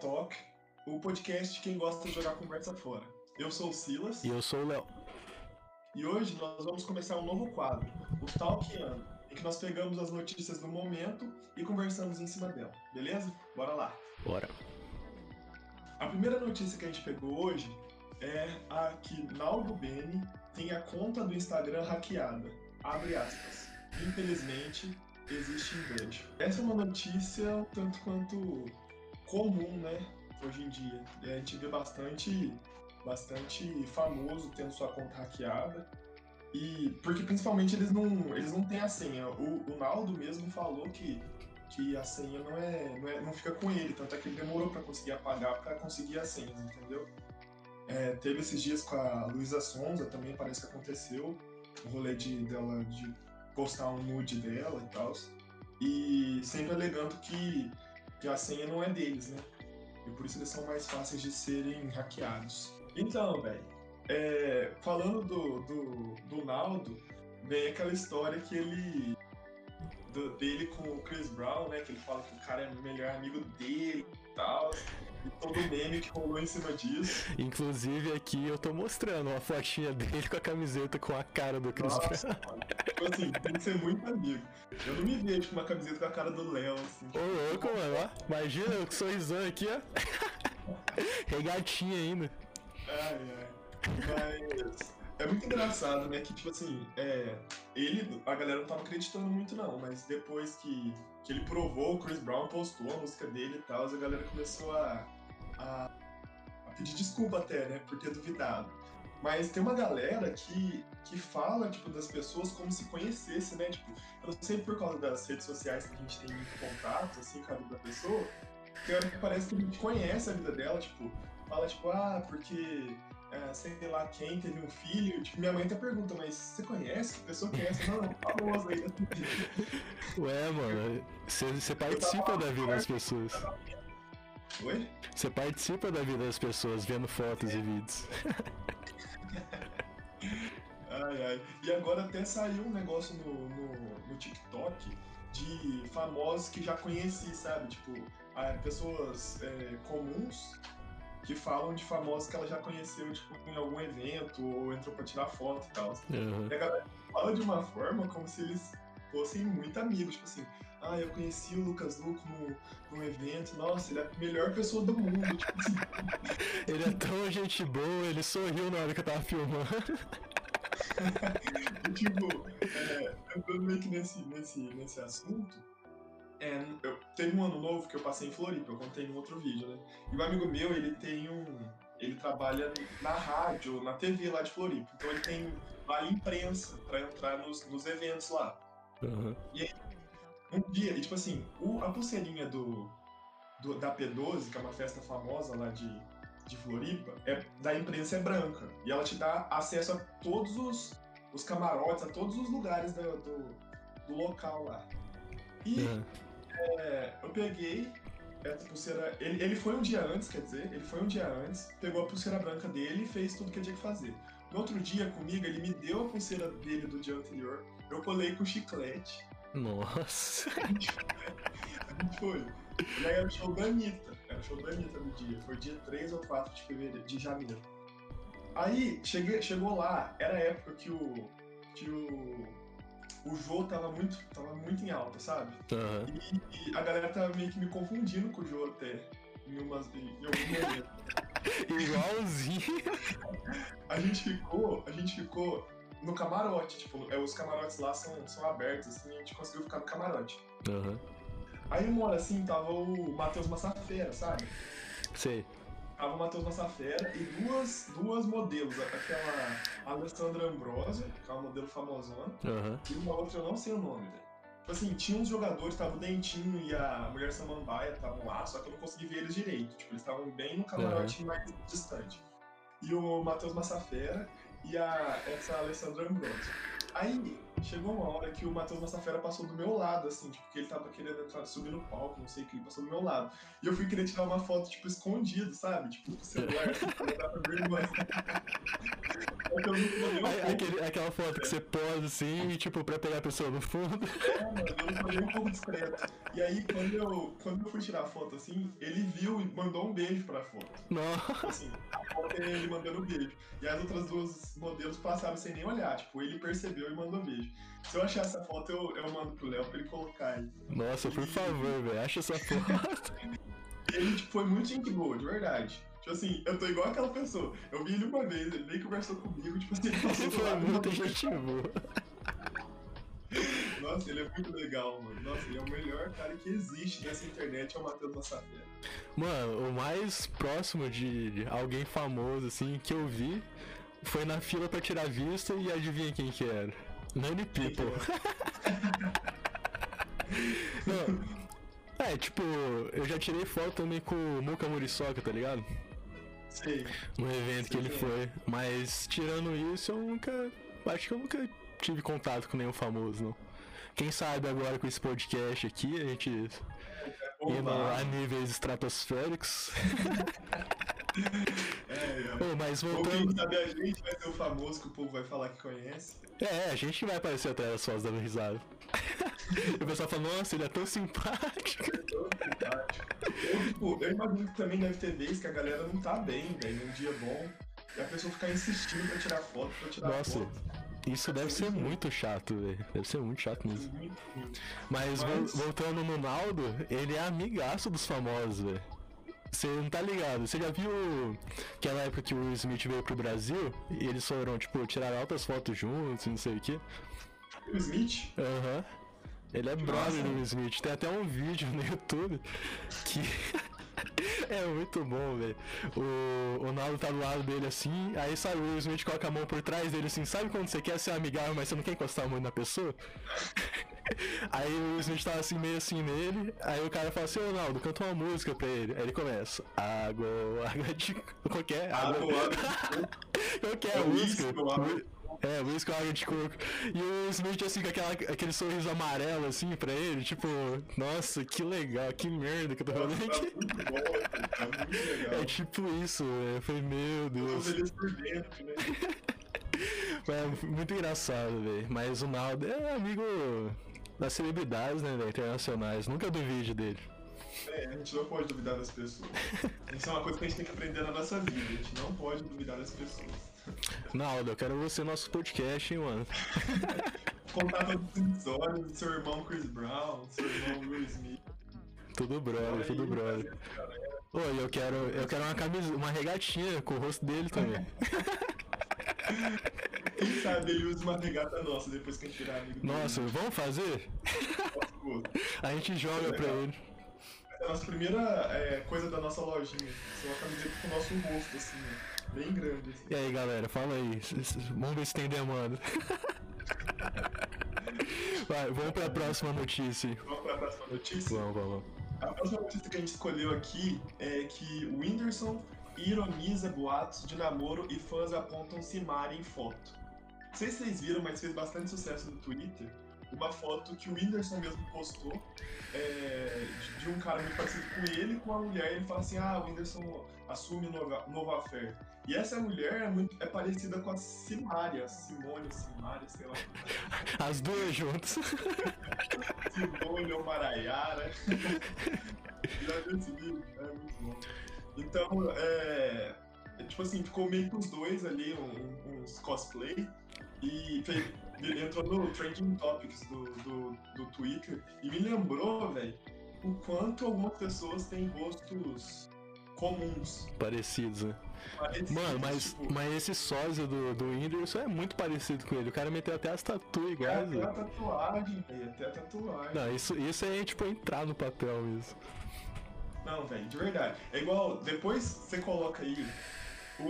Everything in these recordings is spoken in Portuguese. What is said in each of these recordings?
Talk, o podcast de quem gosta de jogar conversa fora. Eu sou o Silas. E eu sou o Léo. E hoje nós vamos começar um novo quadro, o Talkiano, em que nós pegamos as notícias do momento e conversamos em cima dela, beleza? Bora lá. Bora. A primeira notícia que a gente pegou hoje é a que Naldo Beni tem a conta do Instagram hackeada. Abre aspas. Infelizmente, existe inveja. Essa é uma notícia tanto quanto comum, né? Hoje em dia. A gente vê bastante, bastante famoso tendo sua conta hackeada. E porque principalmente eles não, eles não têm a senha. O, o Naldo mesmo falou que, que a senha não é, não é, não fica com ele, tanto é que ele demorou para conseguir apagar para conseguir as senhas, entendeu? É, teve esses dias com a Luísa Sonza também parece que aconteceu o rolê de dela de postar um nude dela e tal. E sempre alegando que, que a senha não é deles, né? E por isso eles são mais fáceis de serem hackeados. Então, velho, é, falando do, do, do Naldo, vem aquela história que ele. Do, dele com o Chris Brown, né? Que ele fala que o cara é o melhor amigo dele e tal. E todo o meme que rolou em cima disso. Inclusive aqui eu tô mostrando uma fotinha dele com a camiseta com a cara do Chris Nossa, Brown. Tipo assim, tem que ser muito amigo. Eu não me vejo com uma camiseta com a cara do Léo, assim. Ô louco, mano, ó. Imagina eu com sorrisão aqui, ó. Regatinha ainda. Ai, ai. Mas é muito engraçado, né? Que, tipo assim, é, ele, a galera não tava acreditando muito, não, mas depois que, que ele provou, o Chris Brown postou a música dele e tal, a galera começou a, a, a pedir desculpa até, né? Por ter duvidado. Mas tem uma galera que, que fala, tipo, das pessoas como se conhecesse, né? Tipo, eu sei por causa das redes sociais que a gente tem muito contato, assim, com a vida da pessoa, tem hora que parece que a gente conhece a vida dela, tipo, fala, tipo, ah, porque é, sei lá quem teve um filho. Tipo, minha mãe até pergunta, mas você conhece? Que pessoa que é essa? Não, é famosa aí. Ué, mano, você participa da vida das pessoas. Oi? Você participa da vida das pessoas vendo fotos e vídeos. Ai, ai. E agora até saiu um negócio no, no, no TikTok de famosos que já conheci, sabe? Tipo, ah, pessoas é, comuns que falam de famosos que ela já conheceu, tipo, em algum evento ou entrou pra tirar foto e tal. Uhum. E a galera fala de uma forma como se eles fossem muito amigos, tipo assim, ah, eu conheci o Lucas Luco no, num evento, nossa, ele é a melhor pessoa do mundo, tipo assim. Ele é tão gente boa, ele sorriu na hora que eu tava filmando. Tipo, é, entrando meio que nesse, nesse, nesse assunto, é, eu, teve um ano novo que eu passei em Floripa, eu contei em outro vídeo, né? E um amigo meu, ele tem um. Ele trabalha na rádio, na TV lá de Floripa. Então ele tem vale imprensa pra entrar nos, nos eventos lá. Uhum. E aí, um dia, e tipo assim, o, a pulseirinha do, do- da P12, que é uma festa famosa lá de, de Floripa, é, da imprensa é branca. E ela te dá acesso a todos os, os camarotes, a todos os lugares do, do, do local lá. E Uhum. É, eu peguei essa pulseira. Ele, ele foi um dia antes, quer dizer, ele foi um dia antes, pegou a pulseira branca dele e fez tudo que tinha que fazer. No outro dia, comigo, ele me deu a pulseira dele do dia anterior, eu colei com chiclete. Nossa. A gente foi. E aí era o show da Anitta. Era o show da Anitta no dia. Foi dia 3 ou 4 de fevereiro, de janeiro. Aí cheguei, chegou lá, era a época que o. que o. O Jô tava muito, tava muito em alta, sabe? Uhum. E, e a galera tava meio que me confundindo com o Jô até. Em, umas, em, em algum momento. Igualzinho. A gente ficou. A gente ficou no camarote, tipo, é, os camarotes lá são, são abertos, assim, a gente conseguiu ficar no camarote. Uhum. Aí uma hora assim tava o Matheus Massafera, sabe? Sei. Tava o Matheus Massafera e duas, duas modelos. Aquela Alessandra Ambrosio, que é uma modelo famosona, Uhum. e uma outra eu não sei o nome, velho. Tipo assim, tinha uns jogadores, tava o Dentinho e a Mulher Samambaia estavam lá, só que eu não consegui ver eles direito. Tipo, eles estavam bem no camarote mais distante. E o Matheus Massafera e a, essa Alessandra Ambrosio. Aí, chegou uma hora que o Matheus Massafera passou do meu lado, assim, tipo, que ele tava querendo entrar, subir no palco, não sei o que, ele passou do meu lado. E eu fui querer tirar uma foto, tipo, escondido, sabe? Tipo, com o celular, assim, pra não dar pra ver não Aí, foto. aquele, aquela foto que você posa assim, tipo, pra pegar a pessoa no fundo. É, mano, eu falei um pouco discreto. E aí, quando eu, quando eu fui tirar a foto, assim, ele viu e mandou um beijo pra foto. Nossa. Assim, a foto é ele mandando um beijo. E as outras duas modelos passaram sem nem olhar. Tipo, ele percebeu e mandou um beijo. Se eu achar essa foto, eu, eu mando pro Léo pra ele colocar aí. Nossa, por favor, velho, acha essa foto. Ele, tipo, foi muito gente boa, de verdade. Tipo assim, eu tô igual aquela pessoa. Eu vi ele uma vez, ele nem conversou comigo, tipo assim, ele passou Foi muita gente boa. Nossa, ele é muito legal, mano. Nossa, ele é o melhor cara que existe nessa internet, é o Matheus Massafera. Mano, o mais próximo de alguém famoso, assim, que eu vi foi na fila pra tirar vista e adivinha quem que era? Nani People. Não, é, tipo, eu já tirei foto também com o Muka Muriçoca, tá ligado? Sei. No evento que ele Sim. foi. Mas tirando isso, eu nunca. Acho que eu nunca tive contato com nenhum famoso, não. Quem sabe agora com esse podcast aqui, a gente indo a níveis estratosféricos. É, é. Mas Ou quem voltando. sabe a gente vai ser o famoso que o povo vai falar que conhece. É, a gente vai aparecer atrás das fotos dando risada. E o pessoal fala, nossa, ele é tão simpático. Todo simpático. Ou, tipo, eu imagino que também deve ter vez que a galera não tá bem, velho, num dia bom. E a pessoa ficar insistindo pra tirar foto, pra tirar Nossa, foto. isso deve ser muito chato, velho. Deve ser muito chato mesmo. Mas, Mas- voltando no Naldo, ele é amigaço dos famosos, velho. Você não tá ligado? Você já viu aquela época que o Will Smith veio pro Brasil e eles foram, tipo, tirar altas fotos juntos e não sei o que? O Smith? Aham. Ele é brother do Will Smith. Tem até um vídeo no YouTube que. É muito bom, velho. O, o Naldo tá do lado dele assim, aí sabe, o Will Smith coloca a mão por trás dele assim, sabe quando você quer ser amigável, mas você não quer encostar muito na pessoa? Aí o Smith tava assim, meio assim nele, aí o cara fala assim, ô Naldo, canta uma música pra ele. Aí ele começa, água, água de... Qual que é? Água, água. Qual que é É música? ou água? É, com água de coco. E o Smith assim, com aquela, aquele sorriso amarelo assim pra ele, tipo, nossa, que legal, que merda que eu tô falando tá aqui. muito bom, tá muito legal. É tipo isso, velho. Eu falei, meu Tô Deus. feliz por dentro, né? É muito engraçado, velho. Mas o Naldo é amigo das celebridades, né, velho? Internacionais. Nunca duvide dele. É, a gente não pode duvidar das pessoas. Isso é uma coisa que a gente tem que aprender na nossa vida. A gente não pode duvidar das pessoas. Naldo, eu quero você no nosso podcast, hein, mano. Contar todas as histórias do seu irmão Chris Brown, do seu irmão Will Smith. Tudo brother, tudo brother. E eu quero, eu quero uma camisa, uma regatinha com o rosto dele também. Quem sabe ele usa uma regata nossa depois que a gente virar amigo dele. Nossa, vamos fazer? A gente joga pra ele. É a nossa primeira é, coisa da nossa lojinha. Ser uma camiseta com o nosso rosto, assim, ó. Bem grande, assim. E aí, galera, fala aí. Vamos ver se tem demanda. Vai, vamos pra próxima notícia. Vamos para a próxima notícia? Vamos, vamos. A próxima notícia que a gente escolheu aqui é que o Whindersson ironiza boatos de namoro e fãs apontam Simari em foto. Não sei se vocês viram, mas fez bastante sucesso no Twitter. Uma foto que o Whindersson mesmo postou é, de, de um cara muito parecido com ele, com a mulher. Ele fala assim: Ah, o Whindersson assume um novo, novo affair. E essa mulher é, muito, é parecida com a Simari, a Simone, Simari, sei lá. As duas juntas. Simone ou Maraiara. Já viu esse vídeo? É muito bom. Então, é, é, Tipo assim, ficou meio que os dois ali, um- uns cosplay. E entrou no Trending Topics do, do, do Twitter. E me lembrou, velho, o quanto algumas pessoas têm rostos comuns. Parecidos, né? parecidos, Mano, mas, tipo, mas esse sósia do, do Whindersson é muito parecido com ele. O cara meteu até as tatu até iguais. a velho. tatuagem, velho, até a tatuagem. Não, isso, isso é tipo entrar no papel mesmo. Não, velho, de verdade. É igual, depois você coloca aí o,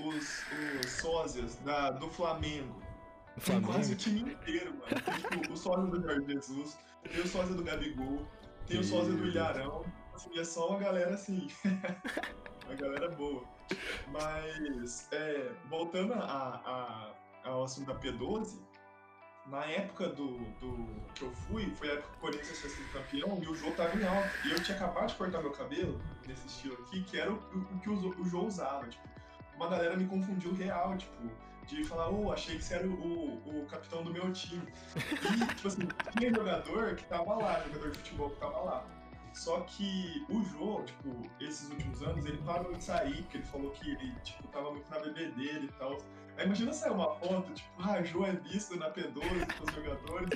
o- os, os sósias da, do Flamengo. Tem quase o Flamengo. time inteiro, mano. Tem tipo, o sósia do Jorge Jesus, tem o sósia do Gabigol, tem o sósia do. Ilharão. Assim, é só uma galera assim. uma galera boa. Mas, é, voltando a, a, ao assunto da P12, na época do, do que eu fui, foi a época que o Corinthians tinha sido campeão e o Jô tava em alta. E eu tinha acabado de cortar meu cabelo, nesse estilo aqui, que era o, o que o, o Jô usava. Tipo, uma galera me confundiu real, tipo, de falar, oh, achei que você era o, o, o capitão do meu time. E, tipo assim, tinha jogador que tava lá, jogador de futebol que tava lá. Só que o Jô, tipo, esses últimos anos, ele parou de sair, porque ele falou que ele, tipo, tava muito na bebê dele e tal. Imagina sair uma foto, tipo, ah, Jô é visto na P12 com os jogadores.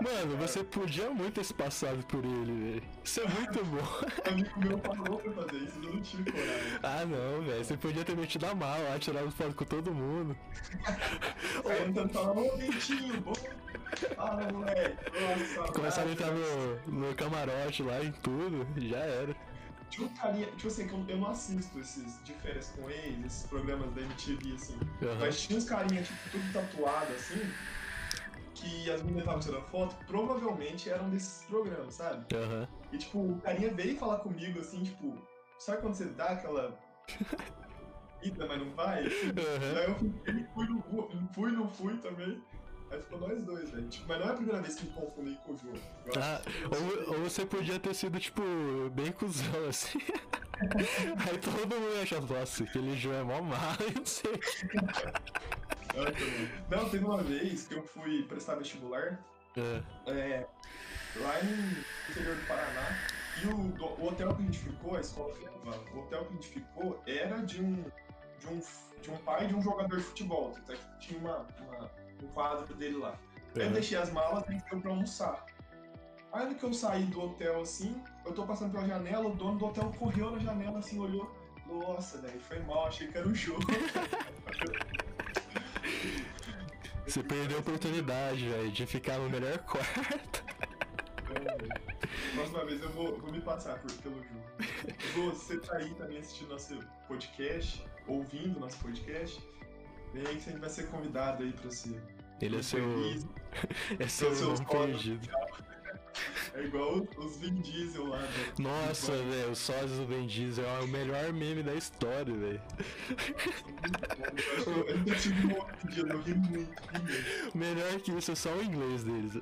Mano, você podia muito ter se passado por ele, velho. Isso é muito bom. Amigo meu falou pra fazer isso, eu não tive coragem. Ah, não, velho. Você podia ter metido a mala lá, tirado foto com todo mundo. Aí tentando falar, ô, Dentinho, bom. Ah, moleque. Começaram a entrar no, no camarote lá em tudo, já era. Um carinha, tipo assim, que eu, eu não assisto esses de férias com ex, esses programas da MTV, assim. Aham. Mas tinha uns carinhas, tipo, tudo tatuado, assim, que as meninas estavam tirando foto, provavelmente eram desses programas, sabe? Aham. E, tipo, o carinha veio falar comigo, assim, tipo, sabe quando você dá aquela ida, mas não vai? Aham. Daí eu fui, ele fui, não fui, não fui também. Aí ficou nós dois, velho. Tipo, mas não é a primeira vez que me confundem com o jogo. Ah, ou, ou você podia ter sido, tipo, bem cuzão, assim. Aí todo mundo ia achar, nossa, aquele João é mó mal, eu não sei. Não, teve uma vez que eu fui prestar vestibular É, é, lá no interior do Paraná. E o, o hotel que a gente ficou, a escola que o hotel que a gente ficou era de um, de um, de um pai de um jogador de futebol. Que tinha uma, uma- um quadro dele lá. Aí eu Uhum. deixei as malas e foi pra almoçar. Aí no que eu saí do hotel assim, eu tô passando pela janela, o dono do hotel correu na janela assim, olhou. Nossa, velho, foi mal, achei que era um jogo. Você perdeu a oportunidade, velho, de ficar no melhor quarto. Próxima vez eu vou, vou me passar por, pelo jogo. Você tá aí também assistindo nosso podcast, ouvindo nosso podcast, vem aí que a gente vai ser convidado aí pra ser. Ele é seu. feliz. É seu irmão fotos. perdido. É igual os- Vin Diesel lá. né? Nossa, velho, o sósia do Ben Diesel é o melhor meme da história, velho. Eu ainda tive um dia, eu ri muito. ri muito. Melhor que isso é só o inglês deles.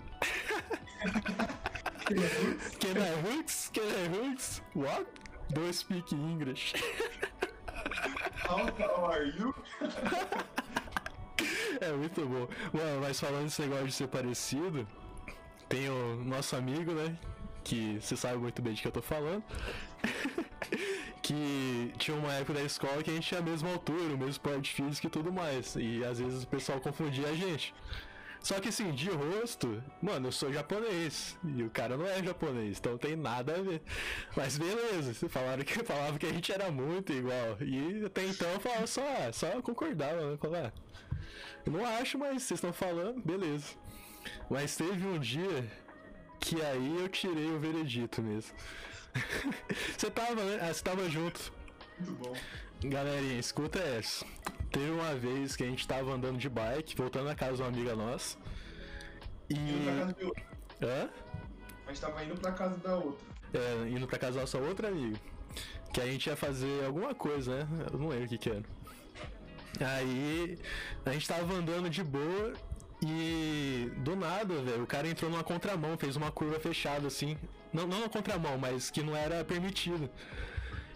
Can I hooks? Can I hooks? What? Don't speak English. How, how are you? É muito bom. Mano, mas falando desse negócio de ser parecido, tem o nosso amigo, né? Que você sabe muito bem de que eu tô falando. que tinha uma época da escola que a gente tinha a mesma altura, o mesmo porte físico e tudo mais. E às vezes o pessoal confundia a gente. Só que assim, de rosto, mano, eu sou japonês. E o cara não é japonês, então tem nada a ver. Mas beleza, falaram que falavam que a gente era muito igual. E até então eu falava só, só concordava, né? Falava, ah, eu não acho, mas vocês estão falando, beleza. Mas teve um dia que aí eu tirei o veredito mesmo. você tava, né? Ah, você tava junto. Muito bom. Galerinha, escuta essa. Teve uma vez que a gente tava andando de bike, voltando na casa de uma amiga nossa. Indo pra E. casa de outra. Hã? A gente tava indo pra casa da outra. É, indo pra casa da nossa outra amiga. Que a gente ia fazer alguma coisa, né? Eu não lembro o que que era. Aí a gente tava andando de boa e do nada, velho, o cara entrou numa contramão, fez uma curva fechada assim. Não, não na contramão, mas que não era permitido.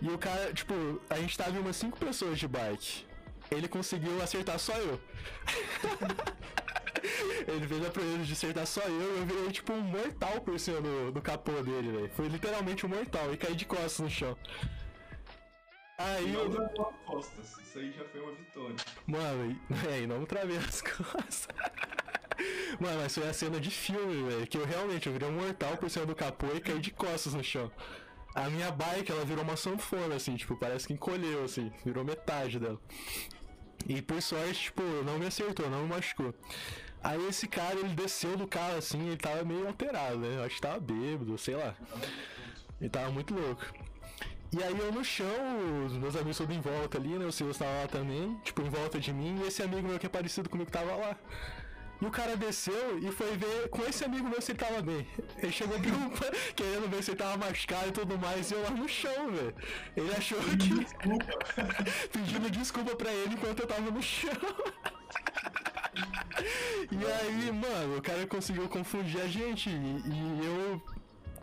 E o cara, tipo, a gente tava em umas cinco pessoas de bike. Ele conseguiu acertar só eu. Ele fez a proeza de acertar só eu eu virei tipo um mortal por cima do, do capô dele, velho. Foi literalmente um mortal e caí de costas no chão. Aí Não eu. deu apostas. Isso aí já foi uma vitória. Mano, e- é, e não travei as costas. Mano, mas foi a cena de filme, velho. Que eu realmente eu virei um mortal por cima do capô e caí de costas no chão. A minha bike, ela virou uma sanfona, assim, tipo, parece que encolheu, assim, virou metade dela. E por sorte, tipo, não me acertou, não me machucou. Aí esse cara, ele desceu do carro, assim, ele tava meio alterado, né? Eu acho que tava bêbado, sei lá. Ele tava muito louco. E aí eu no chão, os meus amigos todos em volta ali, né? O Silas tava lá também, tipo, em volta de mim, e esse amigo meu que é parecido comigo tava lá. E o cara desceu e foi ver com esse amigo meu se ele tava bem. Ele chegou querendo ver se ele tava machucado e tudo mais, e eu lá no chão, velho. Ele achou que. Desculpa. pedindo desculpa pra ele enquanto eu tava no chão. E aí, mano, o cara conseguiu confundir a gente. E eu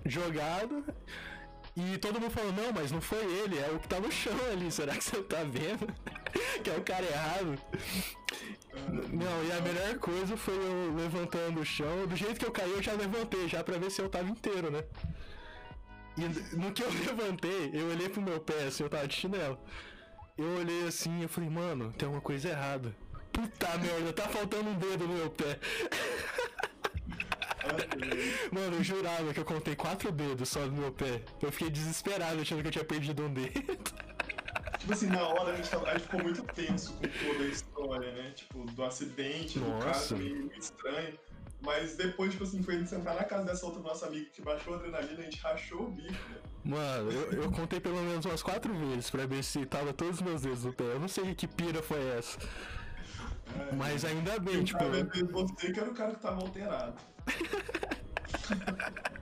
jogado. E todo mundo falou, não, mas não foi ele, é o que tá no chão ali, será que você tá vendo? que é o cara errado. Não, e a melhor coisa foi eu levantando o chão, do jeito que eu caí eu já levantei, já pra ver se eu tava inteiro, né? E no que eu levantei, eu olhei pro meu pé, assim, eu tava de chinelo. Eu olhei assim e falei, mano, tem uma coisa errada. Puta merda, tá faltando um dedo no meu pé. Mano, eu jurava que eu contei quatro dedos só no meu pé. Eu fiquei desesperado achando que eu tinha perdido um dedo. Tipo assim, na hora a gente, tava, a gente ficou muito tenso com toda a história, né? Tipo, do acidente, Nossa. do caso meio estranho. Mas depois, tipo assim, foi a gente sentar na casa dessa outra nossa amiga que baixou a adrenalina, a gente rachou o bico, né? Mano, eu, eu contei pelo menos umas quatro vezes pra ver se tava todos os meus dedos no pé. Eu não sei que pira foi essa. É, Mas ainda bem, eu tipo. Você que era o cara que tava alterado.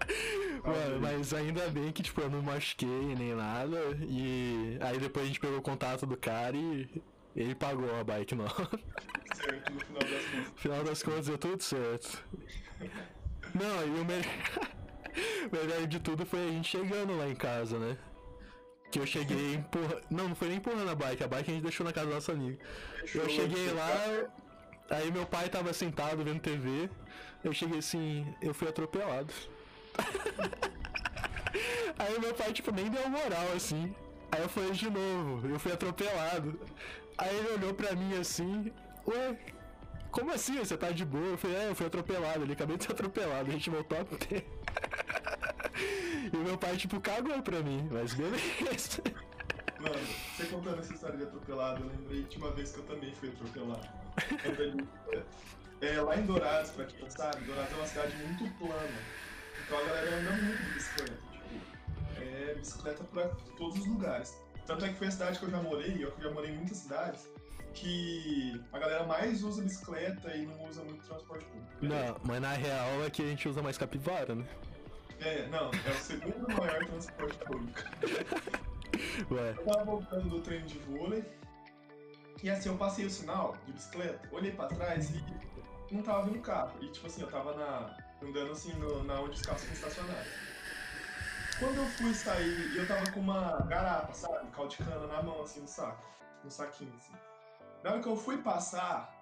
Mano, mas ainda bem que, tipo, eu não machuquei nem nada. E aí depois a gente pegou o contato do cara e ele pagou a bike nova. Certo, no final das contas. Final das contas deu tudo certo. Não, e o melhor. o melhor de tudo foi a gente chegando lá em casa, né? Que eu cheguei empurrando. Não, não foi nem empurrando a bike, a bike a gente deixou na casa do nosso amigo. Eu cheguei lá, aí meu pai tava sentado vendo TV. Eu cheguei assim, eu fui atropelado. aí meu pai, tipo, nem deu moral assim. Aí eu falei de novo, eu fui atropelado. Aí ele olhou pra mim assim, ué, como assim? Você tá de boa? Eu falei, é, eu fui atropelado, ele acabei de ser atropelado, a gente voltou a pé. e o meu pai, tipo, cagou pra mim, mas beleza. Mano, você contando essa história de atropelado, eu lembrei de uma vez que eu também fui atropelado. É, lá em Dourados, pra quem não sabe, Dourados é uma cidade muito plana. Então a galera anda muito de bicicleta. Tipo, é bicicleta pra todos os lugares. Tanto é que foi a cidade que eu já morei, eu já morei em muitas cidades, que a galera mais usa bicicleta e não usa muito transporte público. Não, mas na real é que a gente usa mais capivara, né? É, não, é o segundo maior transporte público. Ué. Eu tava voltando do treino de vôlei, e assim, eu passei o sinal de bicicleta, olhei pra trás e não tava vindo carro. E tipo assim, eu tava na, andando assim no, na onde os carros ficam estacionados. Quando eu fui sair, eu tava com uma garapa, sabe? Caudicana na mão, assim, no saco. No saquinho, assim. Na hora que eu fui passar,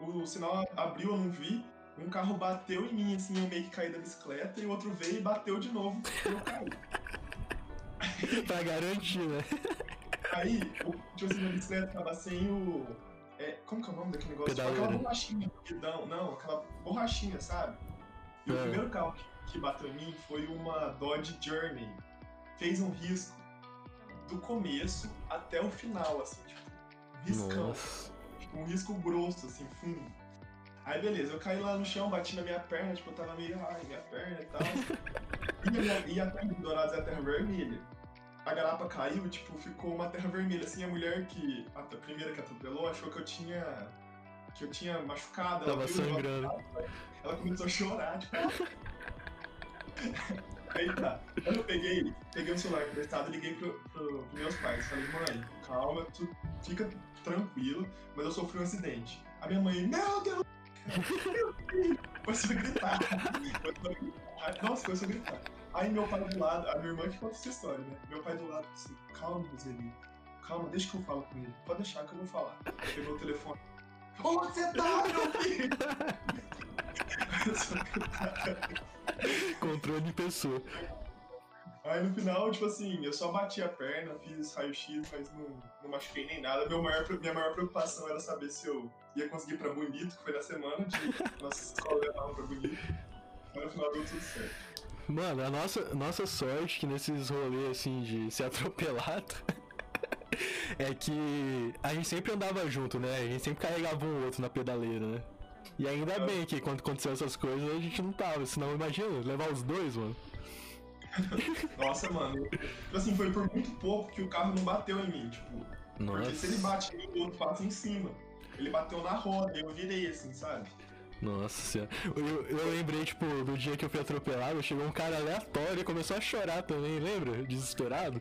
o, o sinal abriu, eu não vi. Um carro bateu em mim, assim, eu meio que caí da bicicleta, e o outro veio e bateu de novo, e eu caí. pra garantir, né? Aí, o, tipo assim, minha bicicleta tava sem o é, como que é o nome daquele negócio? Tipo, aquela borrachinha não, não, aquela borrachinha, sabe? E é. o primeiro carro que, que bateu em mim foi uma Dodge Journey. Fez um risco do começo até o final, assim, tipo, riscão. Tipo, um risco grosso, assim, fundo. Aí beleza, eu caí lá no chão, bati na minha perna, tipo, eu tava meio, ai, minha perna e tal. e, a e a de Dourados é a terra vermelha a garapa caiu, tipo, ficou uma terra vermelha, assim, a mulher que, a primeira que atropelou, achou que eu tinha, que eu tinha machucado. Tava ela sangrando. Ela começou a chorar, tipo... Aí tá, eu peguei, peguei o celular emprestado e liguei pro, pro, pros meus pais, falei, mãe, calma, tu fica tranquilo, mas eu sofri um acidente. A minha mãe, meu Deus! Começou a gritar. Nossa, começou a gritar. Aí meu pai do lado, a minha irmã que conta essa história, né? Meu pai do lado disse, calma, Roseli, calma, deixa que eu falo com ele. Pode deixar que eu vou falar. Pegou o telefone. Onde você tá, meu filho? Controle de pessoa. Aí no final, tipo assim, eu só bati a perna, fiz raio-x, mas não, não machuquei nem nada. Meu maior, minha maior preocupação era saber se eu ia conseguir ir pra Bonito, que foi na semana de nossa escola levava pra Bonito. Mas no final deu tudo certo. Mano, a nossa, nossa sorte que nesses rolês assim de ser atropelado é que a gente sempre andava junto, né? A gente sempre carregava um outro na pedaleira, né? E ainda é. bem que quando aconteceu essas coisas a gente não tava, senão imagina, levar os dois, mano. Nossa, mano. Tipo assim, foi por muito pouco que o carro não bateu em mim, tipo. Nossa. Porque se ele bate em mim, o outro passa em cima. Ele bateu na roda, eu virei assim, sabe? Nossa senhora. Eu, eu lembrei, tipo, do dia que eu fui atropelado, chegou um cara aleatório e começou a chorar também, lembra? Desesperado.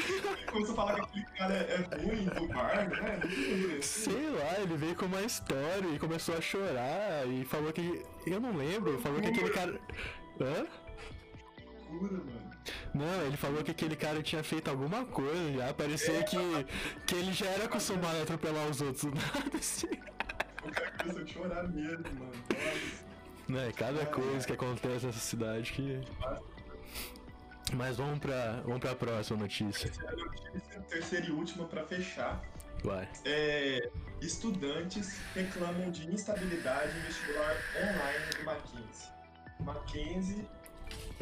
Começou a falar que aquele cara é, é ruim do bar, né? Sei lá, ele veio com uma história e começou a chorar e falou que. Eu não lembro, falou que aquele cara. Hã? Loucura, mano. Não, ele falou que aquele cara tinha feito alguma coisa já. Parecia é, que, que ele já era acostumado a atropelar os outros. Nada assim. O começou a chorar mesmo, mano. Não, é cada coisa que acontece nessa cidade que. Mas vamos pra, vamos pra próxima notícia. Terceira notícia, terceira e última pra fechar. Vai. É, estudantes reclamam de instabilidade em vestibular online do Mackenzie. Mackenzie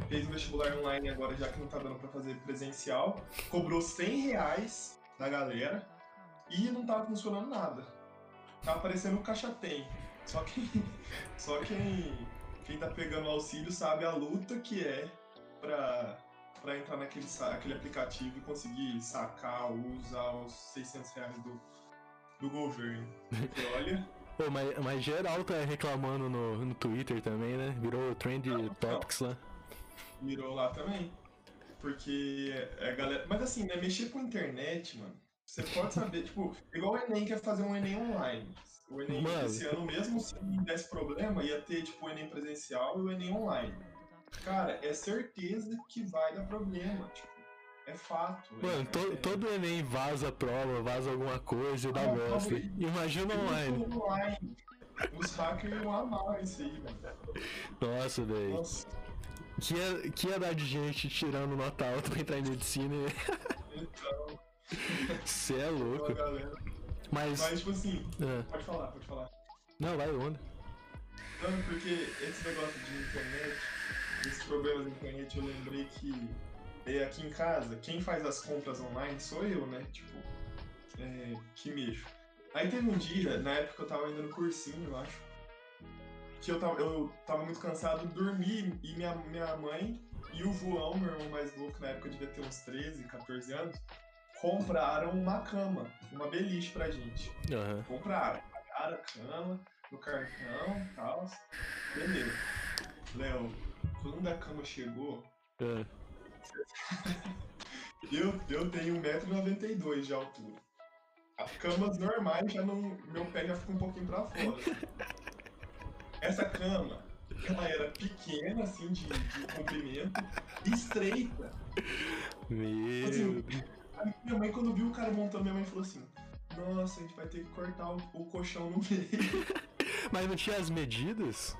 fez um vestibular online agora, já que não tá dando pra fazer presencial, cobrou 100 reais da galera e não tava funcionando nada. Tava parecendo um caixa tem. Só quem, só quem, quem tá pegando auxílio sabe a luta que é pra, pra entrar naquele aquele aplicativo e conseguir sacar ou usar os 600 reais do, do governo. Porque olha. Pô, mas, mas geral tá reclamando no, no Twitter também, né? Virou Trend não, Topics lá. Virou lá também. Porque a galera. Mas assim, né? Mexer com internet, mano. Você pode saber, tipo, igual o Enem quer fazer um Enem online. O Enem Mano. esse ano, mesmo se desse problema, ia ter tipo o Enem presencial e o Enem online. Cara, é certeza que vai dar problema. Tipo, é fato. Mano, é, to, é... todo Enem vaza prova, vaza alguma coisa e dá bosta. Imagina online. online. Os hackers iam amar isso aí, mano. Nossa, velho. Que ia, que ia dar de gente tirando nota alta pra entrar em medicina. Então. Você é louco. Mas... Mas, tipo assim, é. pode falar, pode falar. Não, vai onde? Não, porque esse negócio de internet, esses problemas de internet, eu lembrei que é, aqui em casa, quem faz as compras online sou eu, né? Tipo, é, que mexo. Aí teve um dia, na época eu tava ainda no cursinho, eu acho, que eu tava, eu tava muito cansado, dormi e minha, minha mãe e o João, meu irmão mais louco, na época devia ter uns 13, 14 anos, compraram uma cama, uma beliche pra gente. Uhum. Compraram, pagaram a cama no cartão e tal. Beleza. Léo, quando a cama chegou, uhum. eu, eu tenho 1,92m de altura. As camas normais já não. Meu pé já fica um pouquinho pra fora. Essa cama, ela era pequena, assim, de, de comprimento, estreita. Meu. Assim, Aí minha mãe, quando viu o cara montando, minha mãe falou assim: Nossa, a gente vai ter que cortar o, o colchão no meio. mas não tinha as medidas?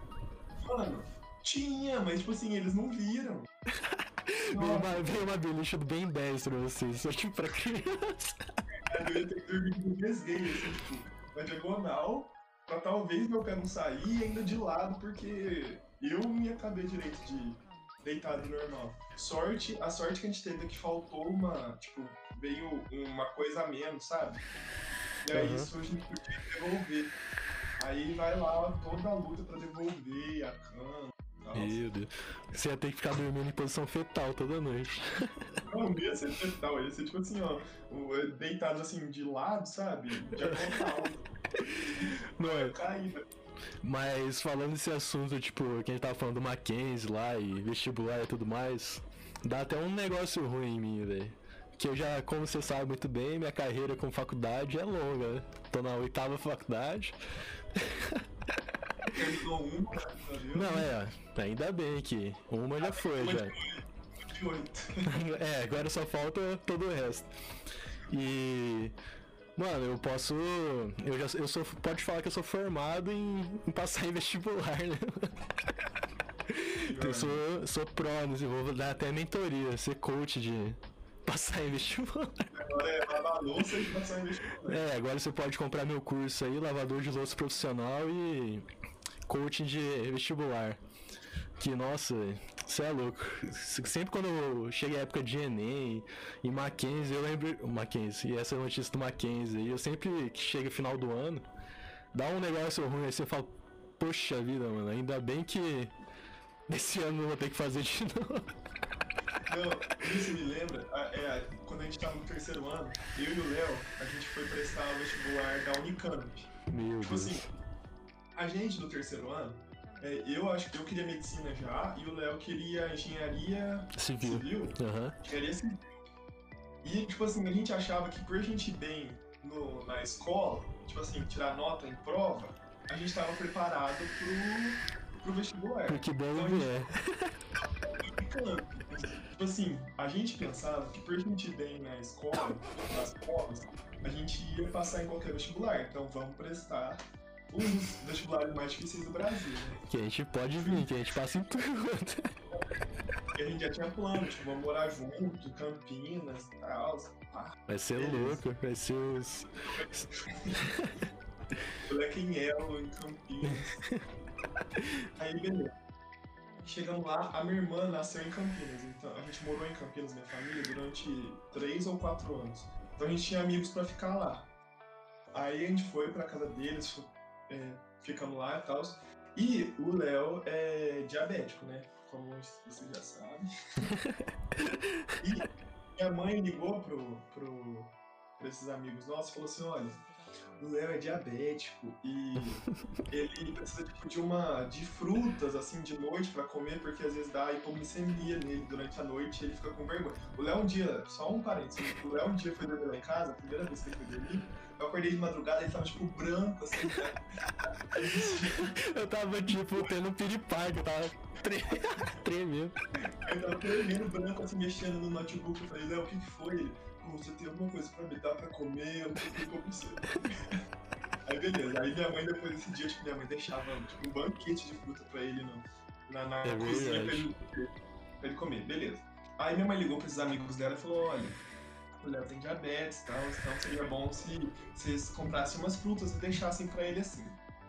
Mano, tinha, mas tipo assim, eles não viram. veio, uma, veio uma beliche bem 10 pra vocês, só tipo pra criança. eu ia ter que dormir no desgueio, assim, tipo, na diagonal, pra talvez meu pé não sair ainda de lado, porque eu não ia caber direito de deitado normal. Sorte, a sorte que a gente teve é que faltou uma, tipo, veio uma coisa a menos, sabe? E aí uhum. isso a gente podia devolver. Aí vai lá toda a luta pra devolver a cama. Meu Deus. Você ia ter que ficar dormindo em posição fetal toda noite. Não, ia ser fetal, ia ser tipo assim, ó, deitado assim de lado, sabe? De. Não é? Caída. Mas falando desse assunto, tipo, que a gente tava falando do Mackenzie lá e vestibular e tudo mais, dá até um negócio ruim em mim, velho que eu já, como você sabe muito bem, minha carreira com faculdade é longa, né? Tô na oitava faculdade. Não, é, ainda bem que uma já foi, já. É, agora só falta todo o resto. E. Mano, eu posso. Eu já eu sou. Pode falar que eu sou formado em, em passar em vestibular, né? eu sou, sou pró, né? vou dar até mentoria, ser coach de, passar em vestibular. Agora é lavar louça e passar em vestibular. É, agora você pode comprar meu curso aí, lavador de louça profissional e coaching de vestibular. Que, nossa, você é louco. Sempre quando chega a época de Enem e Mackenzie, eu lembro. Mackenzie, e essa é a notícia do Mackenzie, eu sempre que chega final do ano, dá um negócio ruim aí, você fala, poxa vida, mano, ainda bem que esse ano eu vou ter que fazer de novo. Não, isso me lembra, é, quando a gente tava no terceiro ano, eu e o Léo, a gente foi prestar o vestibular da Unicamp. Meu tipo Deus. assim, a gente do terceiro ano, é, eu acho que eu queria medicina já e o Léo queria engenharia civil. civil uhum. Engenharia civil. E, tipo assim, a gente achava que por a gente ir bem no, na escola, tipo assim, tirar nota em prova, a gente tava preparado pro, pro vestibular. Porque deve então, é. Tipo assim, a gente pensava que por gente bem na escola, nas escolas, a gente ia passar em qualquer vestibular. Então vamos prestar os vestibulares mais difíceis do Brasil, né? Que a gente pode vir, que a gente passa em tudo. E a gente já tinha plano, tipo, vamos morar junto, Campinas e tal. Vai ser Beleza. louco, vai ser os. Black in Yellow em Campinas. Aí, beleza. Chegamos lá, a minha irmã nasceu em Campinas, então a gente morou em Campinas, minha família, durante três ou quatro anos. Então a gente tinha amigos para ficar lá. Aí a gente foi pra casa deles, é, ficamos lá e tal. E o Léo é diabético, né? Como você já sabe. e minha mãe ligou pro, pro, pra esses amigos nossos e falou assim: olha o Léo é diabético e ele precisa tipo, de uma de frutas assim de noite para comer porque às vezes dá hipoglicemia nele durante a noite e ele fica com vergonha. O Léo um dia, só um parênteses, o Léo um dia foi dormir lá em casa, a primeira vez que ele foi dormir, eu acordei de madrugada e ele tava tipo branco assim. Né? eu tava tipo tendo um piripaque, eu tava tremendo. Eu tava tremendo branco assim mexendo no notebook, eu falei, Léo, o que, que foi? Ele, você tem alguma coisa pra me dar pra comer? Eu não sei como você. Aí beleza, aí minha mãe depois desse dia, tipo, minha mãe deixava tipo, um banquete de fruta pra ele no, na, na é cozinha pra ele, pra ele comer, beleza. Aí minha mãe ligou pra esses amigos dela e falou, olha, o Léo tem diabetes e tal, então seria bom se vocês comprassem umas frutas e deixassem pra ele assim.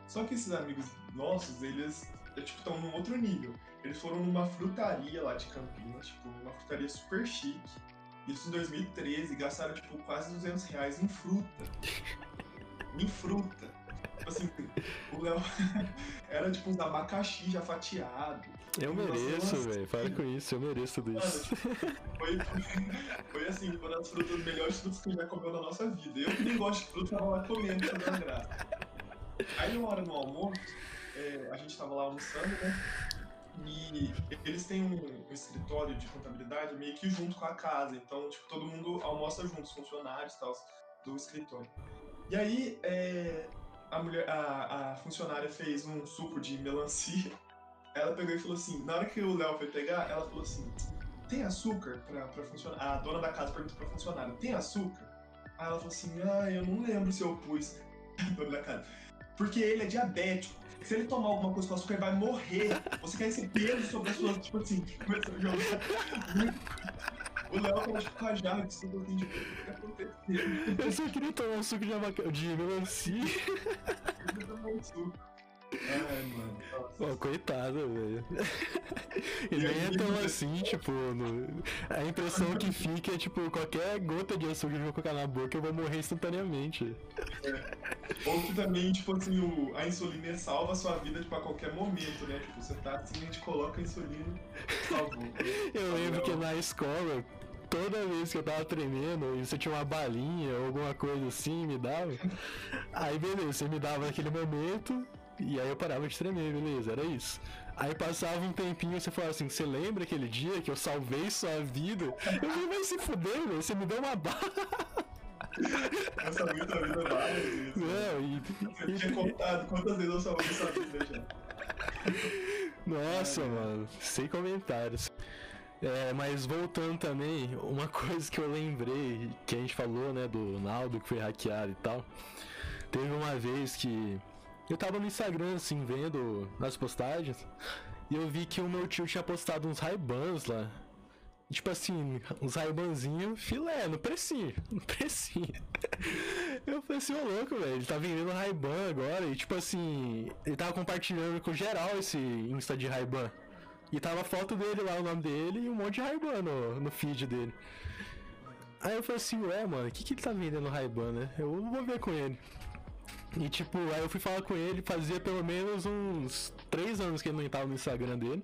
Só que esses amigos nossos, eles é, tipo, estão num outro nível. Eles foram numa frutaria lá de Campinas, tipo, uma frutaria super chique. Isso em 2013, gastaram tipo quase 200 reais em fruta. em fruta. Tipo assim, o Léo era tipo uns abacaxi já fatiado. Eu mereço, velho. Para com isso, eu mereço tudo isso. Tipo, foi, foi, assim, uma das frutas, melhores frutas que a gente já comeu na nossa vida. Eu que nem gosto de fruta, tava lá comendo, pra dar graça. Aí uma hora no almoço, é, a gente tava lá almoçando, né? E eles têm um, escritório de contabilidade meio que junto com a casa. Então, tipo, todo mundo almoça junto, os funcionários e tal, do escritório. E aí, é, a, mulher, a, a funcionária fez um suco de melancia. Ela pegou e falou assim: na hora que o Léo foi pegar, ela falou assim: tem açúcar pra, pra funcionar? A dona da casa perguntou pra funcionária: tem açúcar? Aí ela falou assim: ah, eu não lembro se eu pus. Dona da casa. Porque ele é diabético. Se ele tomar alguma coisa com açúcar, ele vai morrer. Você quer esse peso sobre as suas, tipo assim, começou a jogar. O Léo tava tipo com a jarra de suco assim, tipo, o que tá acontecendo? Eu só queria tomar um suco de, de melancia. Eu queria tomar um suco. Ai, mano. Pô, coitado, velho. E nem é tão assim, tipo, no... a impressão que fica é, tipo, qualquer gota de açúcar que eu vou colocar na boca, eu vou morrer instantaneamente. É. Ou que também, tipo assim, o... a insulina salva a sua vida, tipo, a qualquer momento, né? Tipo, você tá assim, a gente coloca a insulina, salvou. Eu lembro que na escola, toda vez que eu tava tremendo e você tinha uma balinha ou alguma coisa assim, me dava. Aí beleza, você me dava naquele momento, e aí eu parava de tremer, beleza, era isso. Aí passava um tempinho e você falava assim, você lembra aquele dia que eu salvei sua vida? Eu falei, vai se fuder, velho, você me deu uma bala. Eu salvei tua vida várias. Não, e, Você tinha contado quantas vezes eu salvei sua vida já. Nossa, é, mano, sem comentários. É, mas voltando também, uma coisa que eu lembrei, que a gente falou, né, do Naldo que foi hackeado e tal. Teve uma vez que eu tava no Instagram, assim, vendo nas postagens, e eu vi que o meu tio tinha postado uns Ray-Bans lá. Tipo assim, uns Ray-Banzinho filé, no precinho, no precinho. Eu falei assim, ô louco, velho, ele tá vendendo Ray-Ban agora, e tipo assim, ele tava compartilhando com geral esse Insta de Ray-Ban. E tava a foto dele lá, o nome dele, e um monte de Ray-Ban no, no feed dele. Aí eu falei assim, ué, mano, o que que ele tá vendendo Ray-Ban, né? Eu vou ver com ele. E tipo, aí eu fui falar com ele, fazia pelo menos uns 3 anos que ele não estava no Instagram dele.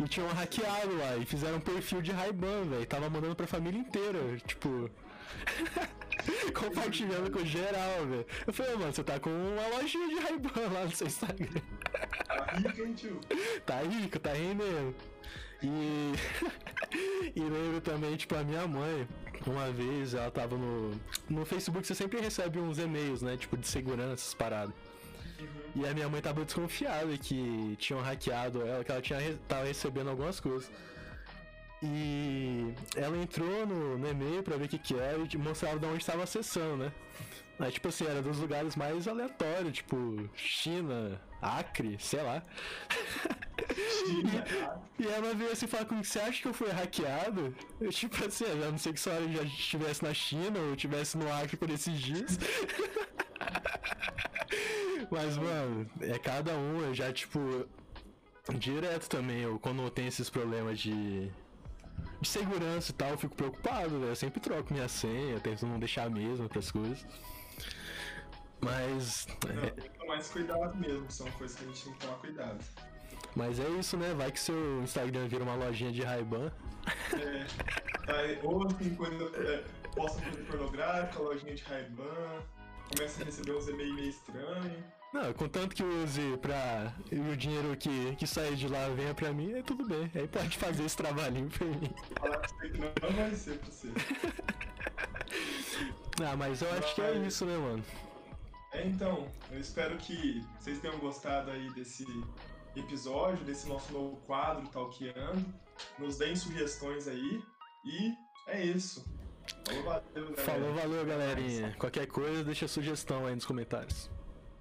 E tinham hackeado lá e fizeram um perfil de Ray-Ban, velho. Tava mandando pra família inteira, tipo. compartilhando com geral, velho. Eu falei, mano, você tá com uma lojinha de Ray-Ban lá no seu Instagram. Tá rico, hein, tio? Tá rico, tá rendendo. E. e lembro também, tipo, a minha mãe, uma vez, ela tava no. No Facebook você sempre recebe uns e-mails, né? Tipo, de segurança, essas paradas. E a minha mãe tava desconfiada que tinham hackeado ela, que ela tinha, tava recebendo algumas coisas. E ela entrou no, no e-mail pra ver o que que era e mostrava de onde estava acessando, né? Aí, tipo assim, era dos lugares mais aleatórios, tipo China, Acre, sei lá. e, e ela veio assim falar comigo, você acha que eu fui hackeado? Eu, tipo assim, a não sei que só já estivesse na China ou estivesse no Acre por esses dias. Mas, mano, é cada um, eu já, tipo, direto também, eu quando tem esses problemas de, de segurança e tal, eu fico preocupado, né? Eu sempre troco minha senha, tento não deixar a mesma para as coisas. Mas. Não, é... tem que tomar esse cuidado mesmo, são coisas que a gente tem que tomar cuidado. Mas é isso, né? Vai que seu Instagram vira uma lojinha de Ray-Ban. É. Ou tem coisa. É, posta coisa pornográfica, lojinha de Ray-Ban. Começa a receber uns e-mails meio estranhos. Não, contanto que use pra. E o dinheiro que, que sair de lá venha pra mim, é tudo bem. Aí pode fazer esse trabalhinho pra mim. Falar que não vai ser pra você. ah, mas eu acho que é isso, né, mano? É, então, eu espero que vocês tenham gostado aí desse episódio, desse nosso novo quadro Talkeando. Nos deem sugestões aí. E é isso. Falou, valeu, galera. Falou, valeu, galerinha. Qualquer coisa, deixa sugestão aí nos comentários.